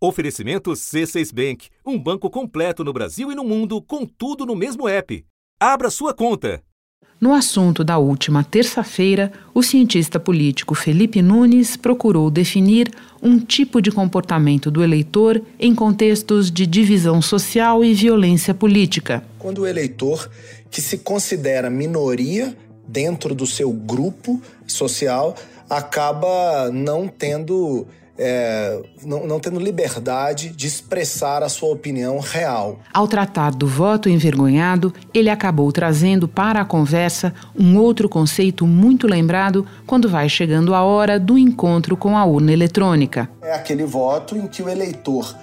Oferecimento C6 Bank, um banco completo no Brasil e no mundo, com tudo no mesmo app. Abra sua conta. No assunto da última terça-feira, o cientista político Felipe Nunes procurou definir um tipo de comportamento do eleitor em contextos de divisão social e violência política. Quando o eleitor que se considera minoria dentro do seu grupo social acaba não tendo é, não, não, tendo liberdade de expressar a sua opinião real. Ao tratar do voto envergonhado, ele acabou trazendo para a conversa um outro conceito muito lembrado quando vai chegando a hora do encontro com a urna eletrônica. É aquele voto em que o eleitor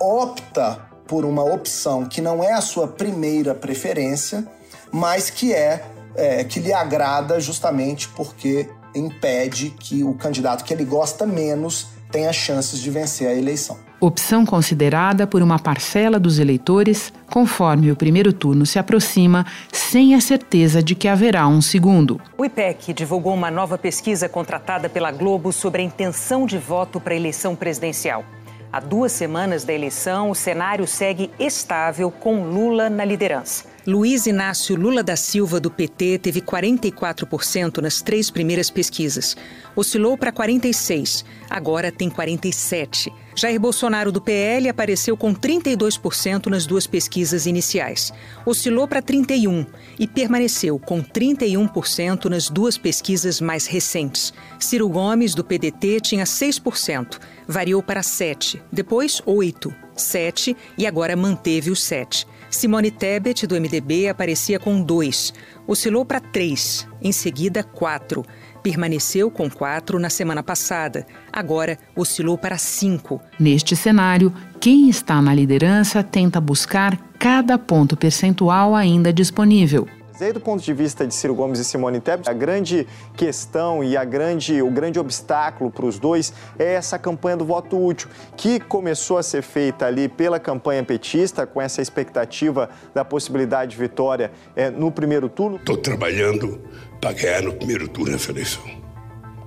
opta por uma opção que não é a sua primeira preferência, mas que é, é que lhe agrada justamente porque impede que o candidato que ele gosta menos tenha chances de vencer a eleição. Opção considerada por uma parcela dos eleitores, conforme o primeiro turno se aproxima, sem a certeza de que haverá um segundo. O IPEC divulgou uma nova pesquisa contratada pela Globo sobre a intenção de voto para a eleição presidencial. Há duas semanas da eleição, o cenário segue estável com Lula na liderança. Luiz Inácio Lula da Silva, do PT, teve 44% nas três primeiras pesquisas. Oscilou para 46%, agora tem 47%. Jair Bolsonaro, do PL, apareceu com 32% nas duas pesquisas iniciais. Oscilou para 31% e permaneceu com 31% nas duas pesquisas mais recentes. Ciro Gomes, do PDT, tinha 6%, variou para 7%, depois 8%, 7% e agora manteve o 7%. Simone Tebet, do MDB, aparecia com 2, oscilou para 3, em seguida 4. Permaneceu com 4 na semana passada, agora oscilou para 5. Neste cenário, quem está na liderança tenta buscar cada ponto percentual ainda disponível. Desde do ponto de vista de Ciro Gomes e Simone Tebet, a grande questão e a grande, o grande obstáculo para os dois é essa campanha do voto útil, que começou a ser feita ali pela campanha petista, com essa expectativa da possibilidade de vitória é, no primeiro turno. Estou trabalhando para ganhar no primeiro turno essa eleição.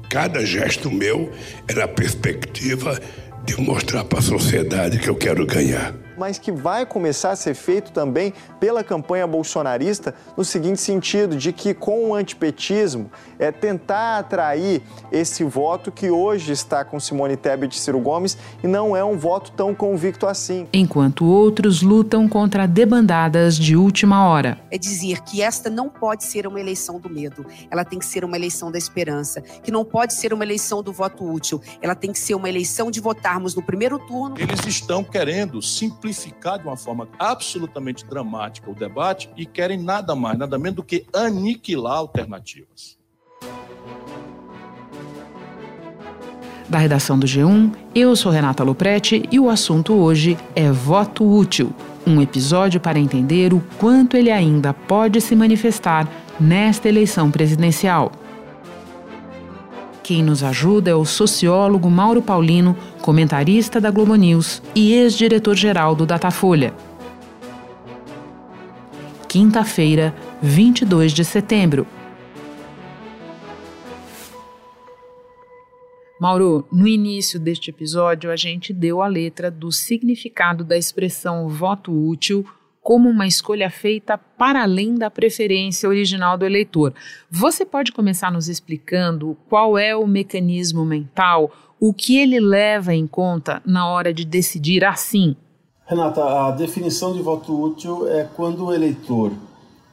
Cada gesto meu é na perspectiva de mostrar para a sociedade que eu quero ganhar mas que vai começar a ser feito também pela campanha bolsonarista no seguinte sentido, de que com o antipetismo é tentar atrair esse voto que hoje está com Simone Tebet e Ciro Gomes e não é um voto tão convicto assim. Enquanto outros lutam contra debandadas de última hora. É dizer que esta não pode ser uma eleição do medo, ela tem que ser uma eleição da esperança, que não pode ser uma eleição do voto útil, ela tem que ser uma eleição de votarmos no primeiro turno. Eles estão querendo simplesmente simplificar de uma forma absolutamente dramática o debate e querem nada mais, nada menos do que aniquilar alternativas. Da redação do G1, eu sou Renata Loprete e o assunto hoje é voto útil, um episódio para entender o quanto ele ainda pode se manifestar nesta eleição presidencial. Quem nos ajuda é o sociólogo Mauro Paulino, comentarista da Globo News e ex-diretor-geral do Datafolha. Quinta-feira, 22 de setembro. Mauro, no início deste episódio, a gente deu a letra do significado da expressão voto útil como uma escolha feita para além da preferência original do eleitor. Você pode começar nos explicando qual é o mecanismo mental, o que ele leva em conta na hora de decidir assim? Renata, a definição de voto útil é quando o eleitor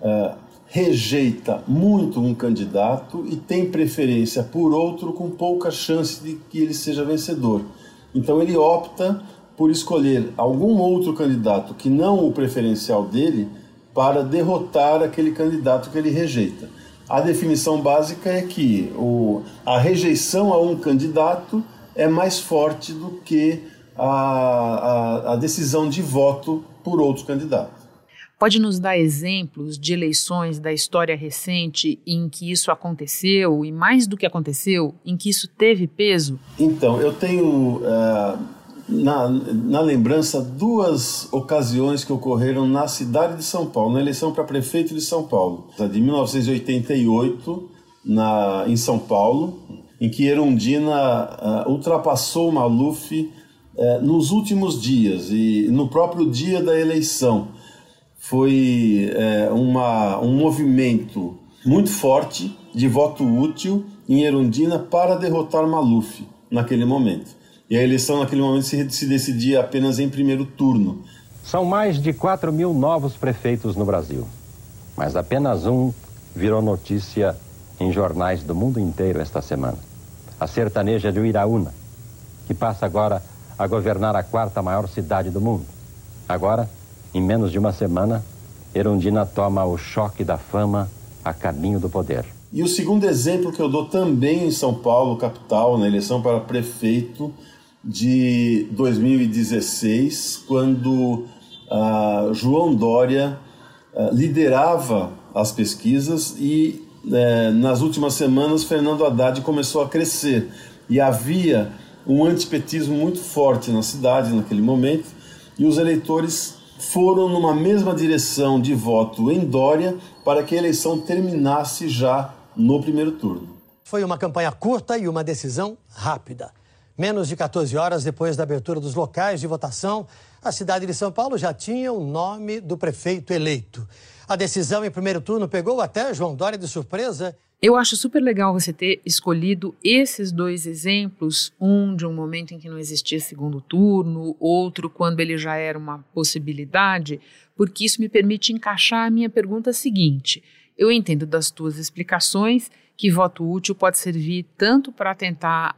é, rejeita muito um candidato e tem preferência por outro com pouca chance de que ele seja vencedor. Então ele opta por escolher algum outro candidato que não o preferencial dele para derrotar aquele candidato que ele rejeita. A definição básica é que o, a rejeição a um candidato é mais forte do que a, a, a decisão de voto por outro candidato. Pode nos dar exemplos de eleições da história recente em que isso aconteceu e, mais do que aconteceu, em que isso teve peso? Então, eu tenho. Uh, na, na lembrança duas ocasiões que ocorreram na cidade de São Paulo, na eleição para prefeito de São Paulo, de 1988, na, em São Paulo, em que Erundina uh, ultrapassou Maluf é, nos últimos dias e no próprio dia da eleição foi é, uma, um movimento muito forte de voto útil em Erundina para derrotar Maluf naquele momento. E a eleição naquele momento se, se decidia apenas em primeiro turno. São mais de 4 mil novos prefeitos no Brasil, mas apenas um virou notícia em jornais do mundo inteiro esta semana. A sertaneja de Uiraúna, que passa agora a governar a quarta maior cidade do mundo. Agora, em menos de uma semana, Erundina toma o choque da fama a caminho do poder. E o segundo exemplo que eu dou também em São Paulo, capital, na eleição para prefeito de 2016, quando uh, João Dória uh, liderava as pesquisas e uh, nas últimas semanas Fernando Haddad começou a crescer e havia um antipetismo muito forte na cidade naquele momento e os eleitores foram numa mesma direção de voto em Dória para que a eleição terminasse já no primeiro turno. Foi uma campanha curta e uma decisão rápida. Menos de 14 horas depois da abertura dos locais de votação, a cidade de São Paulo já tinha o nome do prefeito eleito. A decisão em primeiro turno pegou até João Dória de surpresa eu acho super legal você ter escolhido esses dois exemplos, um de um momento em que não existia segundo turno, outro quando ele já era uma possibilidade, porque isso me permite encaixar a minha pergunta seguinte. Eu entendo das tuas explicações que voto útil pode servir tanto para tentar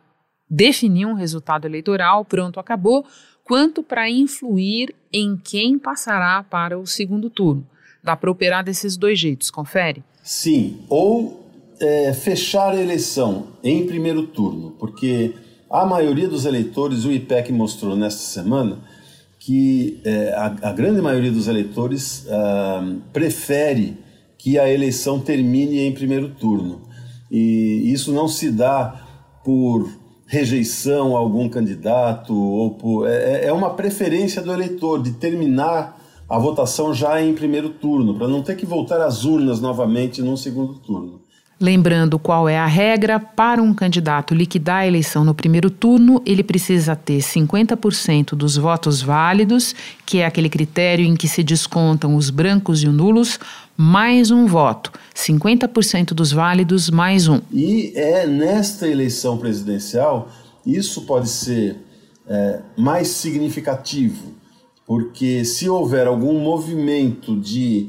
definir um resultado eleitoral, pronto, acabou, quanto para influir em quem passará para o segundo turno. Dá para operar desses dois jeitos, confere? Sim, ou é, fechar a eleição em primeiro turno, porque a maioria dos eleitores, o IPEC mostrou nesta semana, que é, a, a, grande maioria dos eleitores ah, prefere que a eleição termine em primeiro turno. E isso não se dá por rejeição a algum candidato ou por é, é, é uma preferência do eleitor de terminar a votação já em primeiro turno para não ter que voltar às urnas novamente num segundo turno. Lembrando qual é a regra, para um candidato liquidar a eleição no primeiro turno, ele precisa ter 50% dos votos válidos, que é aquele critério em que se descontam os brancos e os nulos, mais um voto. 50% dos válidos mais um. E é nesta eleição presidencial, isso pode ser é, mais significativo, porque se houver algum movimento de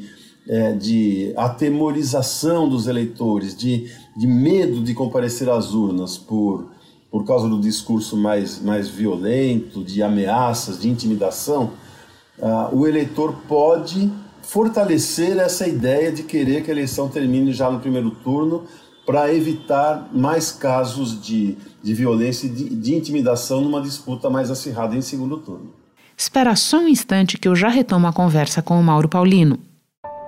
é, de atemorização dos eleitores, de, de medo de comparecer às urnas por, por causa do discurso mais, mais violento, de ameaças, de intimidação, uh, o eleitor pode fortalecer essa ideia de querer que a eleição termine já no primeiro turno para evitar mais casos de, de violência e de, de intimidação numa disputa mais acirrada em segundo turno. Espera só um instante que eu já retomo a conversa com o Mauro Paulino.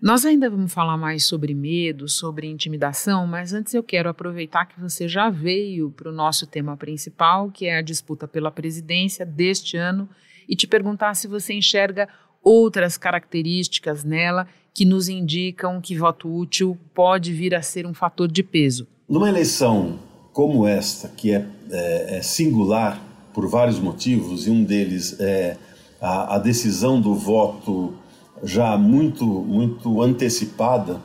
Nós ainda vamos falar mais sobre medo, sobre intimidação, mas antes eu quero aproveitar que você já veio para o nosso tema principal, que é a disputa pela presidência deste ano, e te perguntar se você enxerga outras características nela que nos indicam que voto útil pode vir a ser um fator de peso. Numa eleição como esta, que é, é, é singular por vários motivos, e um deles é a, a decisão do voto já muito, muito antecipada.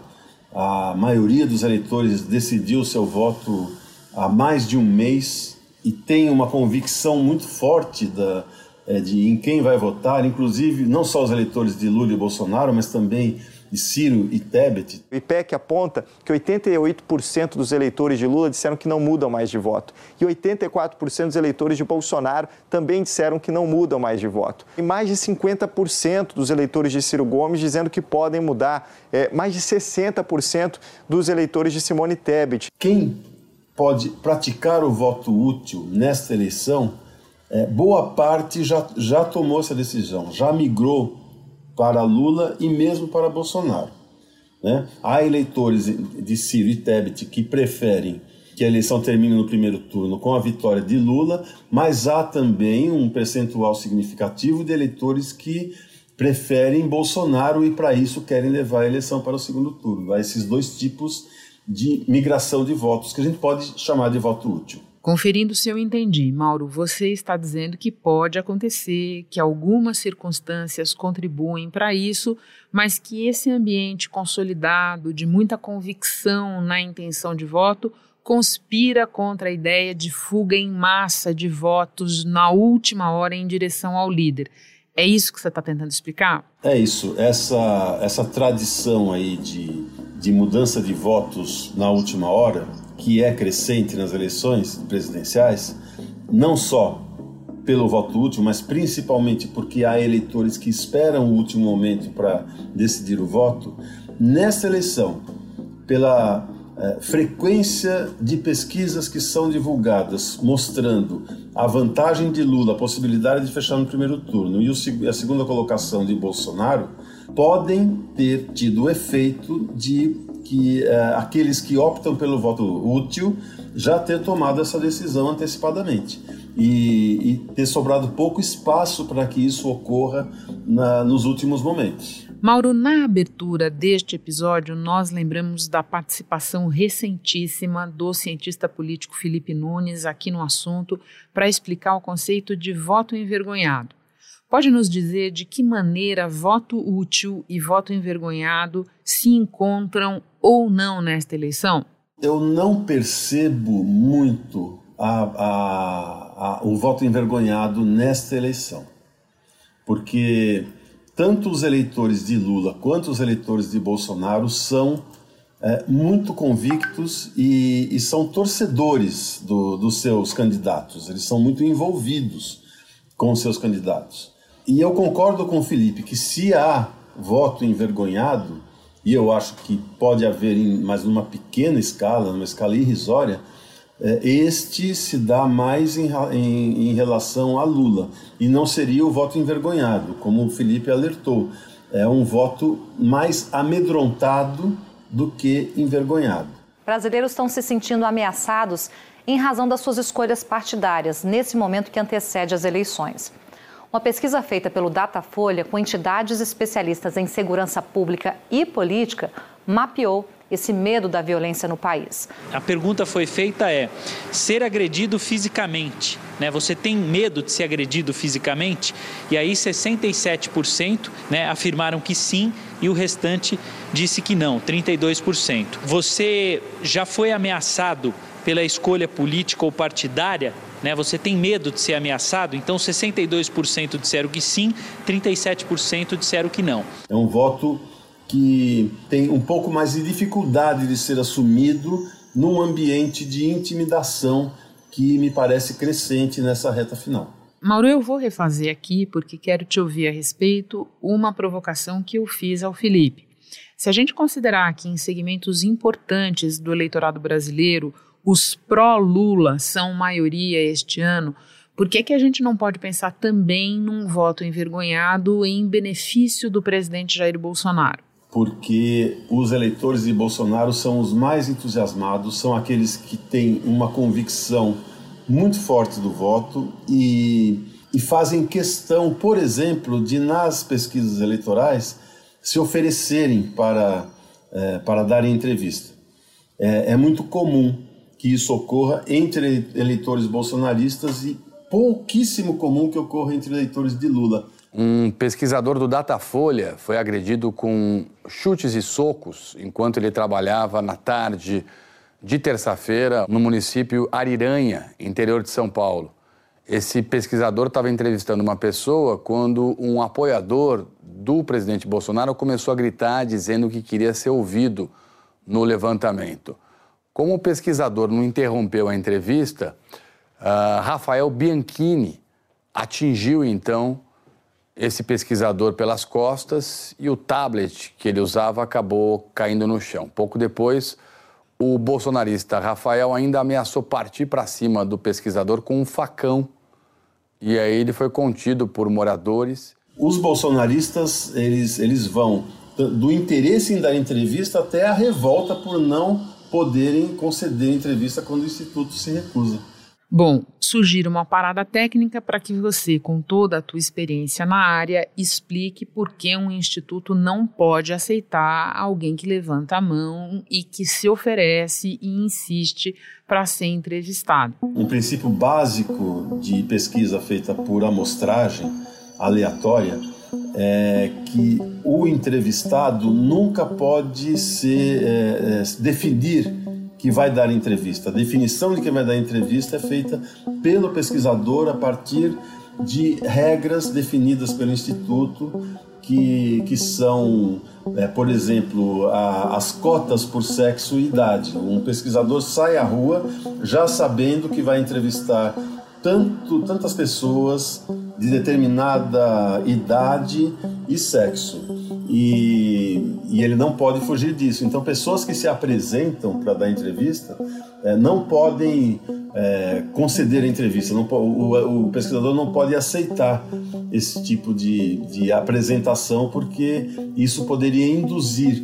A maioria dos eleitores decidiu seu voto há mais de um mês e tem uma convicção muito forte da, é, de em quem vai votar, inclusive não só os eleitores de Lula e Bolsonaro, mas também de Ciro e Tebet. O IPEC aponta que 88% dos eleitores de Lula disseram que não mudam mais de voto. E 84% dos eleitores de Bolsonaro também disseram que não mudam mais de voto. E mais de 50% dos eleitores de Ciro Gomes dizendo que podem mudar. É, mais de 60% dos eleitores de Simone Tebet. Quem pode praticar o voto útil nesta eleição é, boa parte já, já tomou essa decisão, já migrou para Lula e mesmo para Bolsonaro. Né? Há eleitores de Ciro e Tebet que preferem que a eleição termine no primeiro turno com a vitória de Lula, mas há também um percentual significativo de eleitores que preferem Bolsonaro e para isso querem levar a eleição para o segundo turno. Há esses dois tipos de migração de votos que a gente pode chamar de voto útil. Conferindo se eu entendi, Mauro, você está dizendo que pode acontecer, que algumas circunstâncias contribuem para isso, mas que esse ambiente consolidado de muita convicção na intenção de voto conspira contra a ideia de fuga em massa de votos na última hora em direção ao líder. É isso que você está tentando explicar? É isso. Essa, essa tradição aí de, de mudança de votos na última hora, que é crescente nas eleições presidenciais, não só pelo voto útil, mas principalmente porque há eleitores que esperam o último momento para decidir o voto, nessa eleição, pela é, frequência de pesquisas que são divulgadas mostrando a vantagem de Lula, a possibilidade de fechar no primeiro turno e o, a segunda colocação de Bolsonaro, podem ter tido o efeito de que é, aqueles que optam pelo voto útil já ter tomado essa decisão antecipadamente e, e ter sobrado pouco espaço para que isso ocorra na, nos últimos momentos. Mauro, na abertura deste episódio, nós lembramos da participação recentíssima do cientista político Felipe Nunes aqui no assunto para explicar o conceito de voto envergonhado. Pode nos dizer de que maneira voto útil e voto envergonhado se encontram ou não nesta eleição? Eu não percebo muito a, a, a, o voto envergonhado nesta eleição, porque tanto os eleitores de Lula quanto os eleitores de Bolsonaro são é, muito convictos e, e são torcedores do, dos seus candidatos, eles são muito envolvidos com os seus candidatos. E eu concordo com o Felipe que se há voto envergonhado, e eu acho que pode haver, em, mas numa pequena escala, numa escala irrisória, é, este se dá mais em, em, em, relação a Lula e não seria o voto envergonhado, como o Felipe alertou. É um voto mais amedrontado do que envergonhado. Brasileiros estão se sentindo ameaçados em razão das suas escolhas partidárias nesse momento que antecede as eleições. Uma pesquisa feita pelo Datafolha com entidades especialistas em segurança pública e política mapeou esse medo da violência no país. A pergunta foi feita é: ser agredido fisicamente, né? Você tem medo de ser agredido fisicamente? E aí 67%, né, afirmaram que sim e o restante disse que não, 32%. Você já foi ameaçado pela escolha política ou partidária? Né? Você tem medo de ser ameaçado? Então 62% disseram que sim, 37% disseram que não. É um voto que tem um pouco mais de dificuldade de ser assumido num ambiente de intimidação que me parece crescente nessa reta final. Mauro, eu vou refazer aqui porque quero te ouvir a respeito uma provocação que eu fiz ao Felipe. Se a gente considerar que em segmentos importantes do eleitorado brasileiro os pró-Lula são maioria este ano, por que, que a gente não pode pensar também num voto envergonhado em benefício do presidente Jair Bolsonaro? porque os eleitores de Bolsonaro são os mais entusiasmados, são aqueles que têm uma convicção muito forte do voto e, e fazem questão, por exemplo, de nas pesquisas eleitorais se oferecerem para, é, para darem entrevista. É, é muito comum que isso ocorra entre eleitores bolsonaristas e pouquíssimo comum que ocorra entre eleitores de Lula. Um pesquisador do Datafolha foi agredido com chutes e socos enquanto ele trabalhava na tarde de terça-feira no município Ariranha, interior de São Paulo. Esse pesquisador estava entrevistando uma pessoa quando um apoiador do presidente Bolsonaro começou a gritar dizendo que queria ser ouvido no levantamento. Como o pesquisador não interrompeu a entrevista, uh, Rafael Bianchini atingiu então esse pesquisador pelas costas e o tablet que ele usava acabou caindo no chão. Pouco depois, o bolsonarista Rafael ainda ameaçou partir para cima do pesquisador com um facão E aí ele foi contido por moradores. Os bolsonaristas, eles, eles vão do interesse em dar entrevista até a revolta por não poderem conceder entrevista quando o Instituto se recusa. Bom, sugiro uma parada técnica para que você, com toda a tua experiência na área, explique por que um instituto não pode aceitar alguém que levanta a mão e que se oferece e insiste para ser entrevistado. Um princípio básico de pesquisa feita por amostragem aleatória é que o entrevistado nunca pode se é, é, definir que vai dar entrevista. A definição de quem vai dar entrevista é feita pelo pesquisador a partir de regras definidas pelo Instituto, que, que são, é, por exemplo, a, as cotas por sexo e idade. Um pesquisador sai à rua já sabendo que vai entrevistar tanto, tantas pessoas de determinada idade e sexo. E, e, ele não pode fugir disso. Então, pessoas que se apresentam para dar entrevista é, não podem é, conceder entrevista. Não, o, o, pesquisador não pode aceitar esse tipo de, de apresentação, porque isso poderia induzir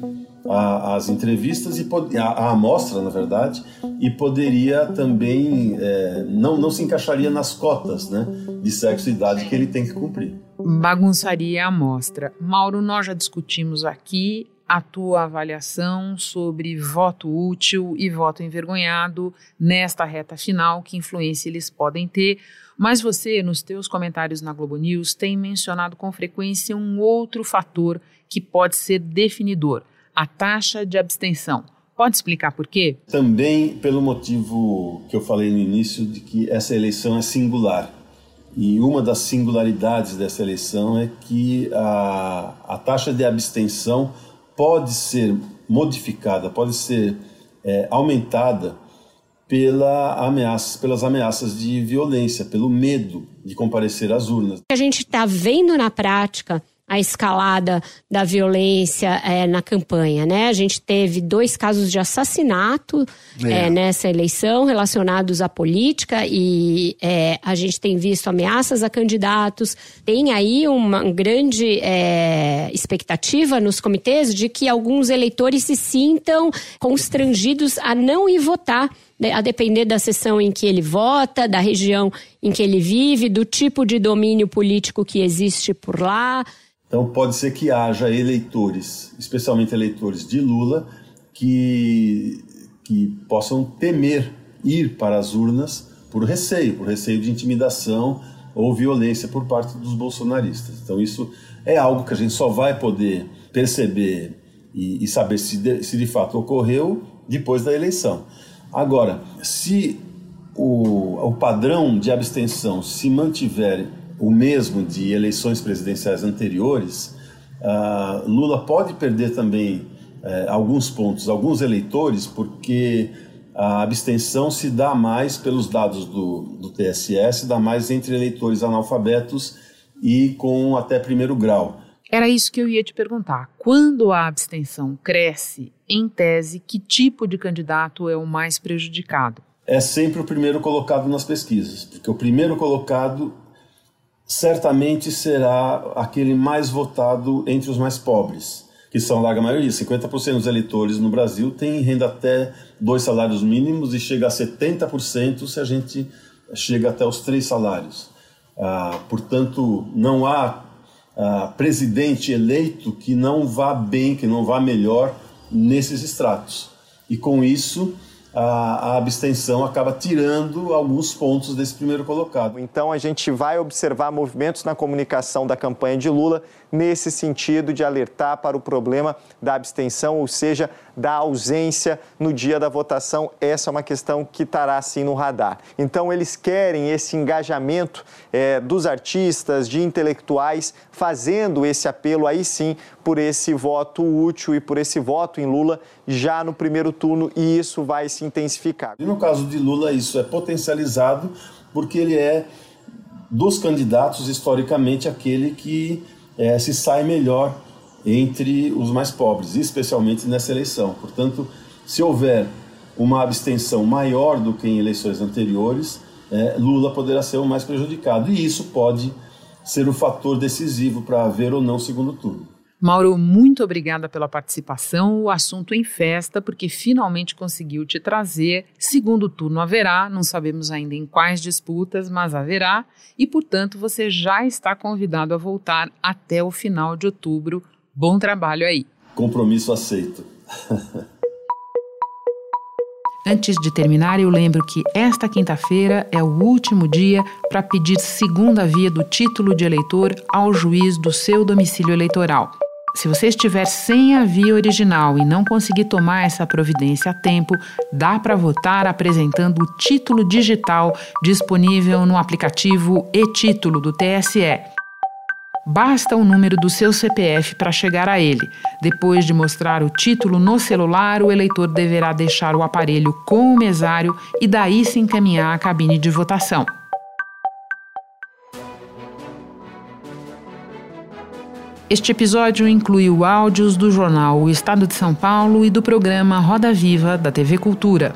a, as entrevistas e a, a, amostra, na verdade, e poderia também é, não, não se encaixaria nas cotas né, de sexo e idade que ele tem que cumprir. Bagunçaria a amostra. Mauro, nós já discutimos aqui a tua avaliação sobre voto útil e voto envergonhado nesta reta final, que influência eles podem ter. Mas você, nos teus comentários na Globo News, tem mencionado com frequência um outro fator que pode ser definidor a taxa de abstenção. Pode explicar por quê? Também pelo motivo que eu falei no início de que essa eleição é singular. E uma das singularidades dessa eleição é que a, a taxa de abstenção pode ser modificada, pode ser é, aumentada pela ameaça, pelas ameaças de violência, pelo medo de comparecer às urnas. A gente está vendo na prática a escalada da violência é, na campanha, né? A gente teve dois casos de assassinato é. É, nessa eleição relacionados à política e é, a gente tem visto ameaças a candidatos. Tem aí uma grande é, expectativa nos comitês de que alguns eleitores se sintam constrangidos a não ir votar né? a depender da sessão em que ele vota, da região em que ele vive, do tipo de domínio político que existe por lá. Então pode ser que haja eleitores, especialmente eleitores de Lula, que, que possam temer ir para as urnas por receio, por receio de intimidação ou violência por parte dos bolsonaristas. Então isso é algo que a gente só vai poder perceber e, e saber se de, se de fato ocorreu depois da eleição. Agora, se o, o padrão de abstenção se mantiver o mesmo de eleições presidenciais anteriores, uh, Lula pode perder também uh, alguns pontos, alguns eleitores, porque a abstenção se dá mais pelos dados do, do TSS, dá mais entre eleitores analfabetos e com até primeiro grau. Era isso que eu ia te perguntar. Quando a abstenção cresce, em tese, que tipo de candidato é o mais prejudicado? É sempre o primeiro colocado nas pesquisas, porque o primeiro colocado certamente será aquele mais votado entre os mais pobres, que são a larga maioria. 50% dos eleitores no Brasil têm renda até dois salários mínimos e chega a 70% se a gente chega até os três salários. Ah, portanto, não há ah, presidente eleito que não vá bem, que não vá melhor nesses estratos. E com isso, a, a, abstenção acaba tirando alguns pontos desse primeiro colocado. Então a gente vai observar movimentos na comunicação da campanha de Lula nesse sentido de alertar para o problema da abstenção, ou seja, da ausência no dia da votação. Essa é uma questão que estará assim no radar. Então eles querem esse engajamento é, dos artistas, de intelectuais, fazendo esse apelo aí sim por esse voto útil e por esse voto em Lula já no primeiro turno e isso vai se intensificar. E no caso de Lula, isso é potencializado porque ele é dos candidatos historicamente aquele que é, se sai melhor entre os mais pobres, especialmente nessa eleição. Portanto, se houver uma abstenção maior do que em eleições anteriores, é, Lula poderá ser o mais prejudicado. E isso pode ser o fator decisivo para haver ou não segundo turno. Mauro, muito obrigada pela participação. O assunto em festa, porque finalmente conseguiu te trazer. Segundo turno haverá, não sabemos ainda em quais disputas, mas haverá. E, portanto, você já está convidado a voltar até o final de outubro. Bom trabalho aí. Compromisso aceito. Antes de terminar, eu lembro que esta quinta-feira é o último dia para pedir segunda via do título de eleitor ao juiz do seu domicílio eleitoral. Se você estiver sem a via original e não conseguir tomar essa providência a tempo, dá para votar apresentando o título digital disponível no aplicativo e-título do TSE. Basta o número do seu CPF para chegar a ele. Depois de mostrar o título no celular, o eleitor deverá deixar o aparelho com o mesário e daí se encaminhar à cabine de votação. Este episódio incluiu áudios do jornal O Estado de São Paulo e do programa Roda Viva da TV Cultura.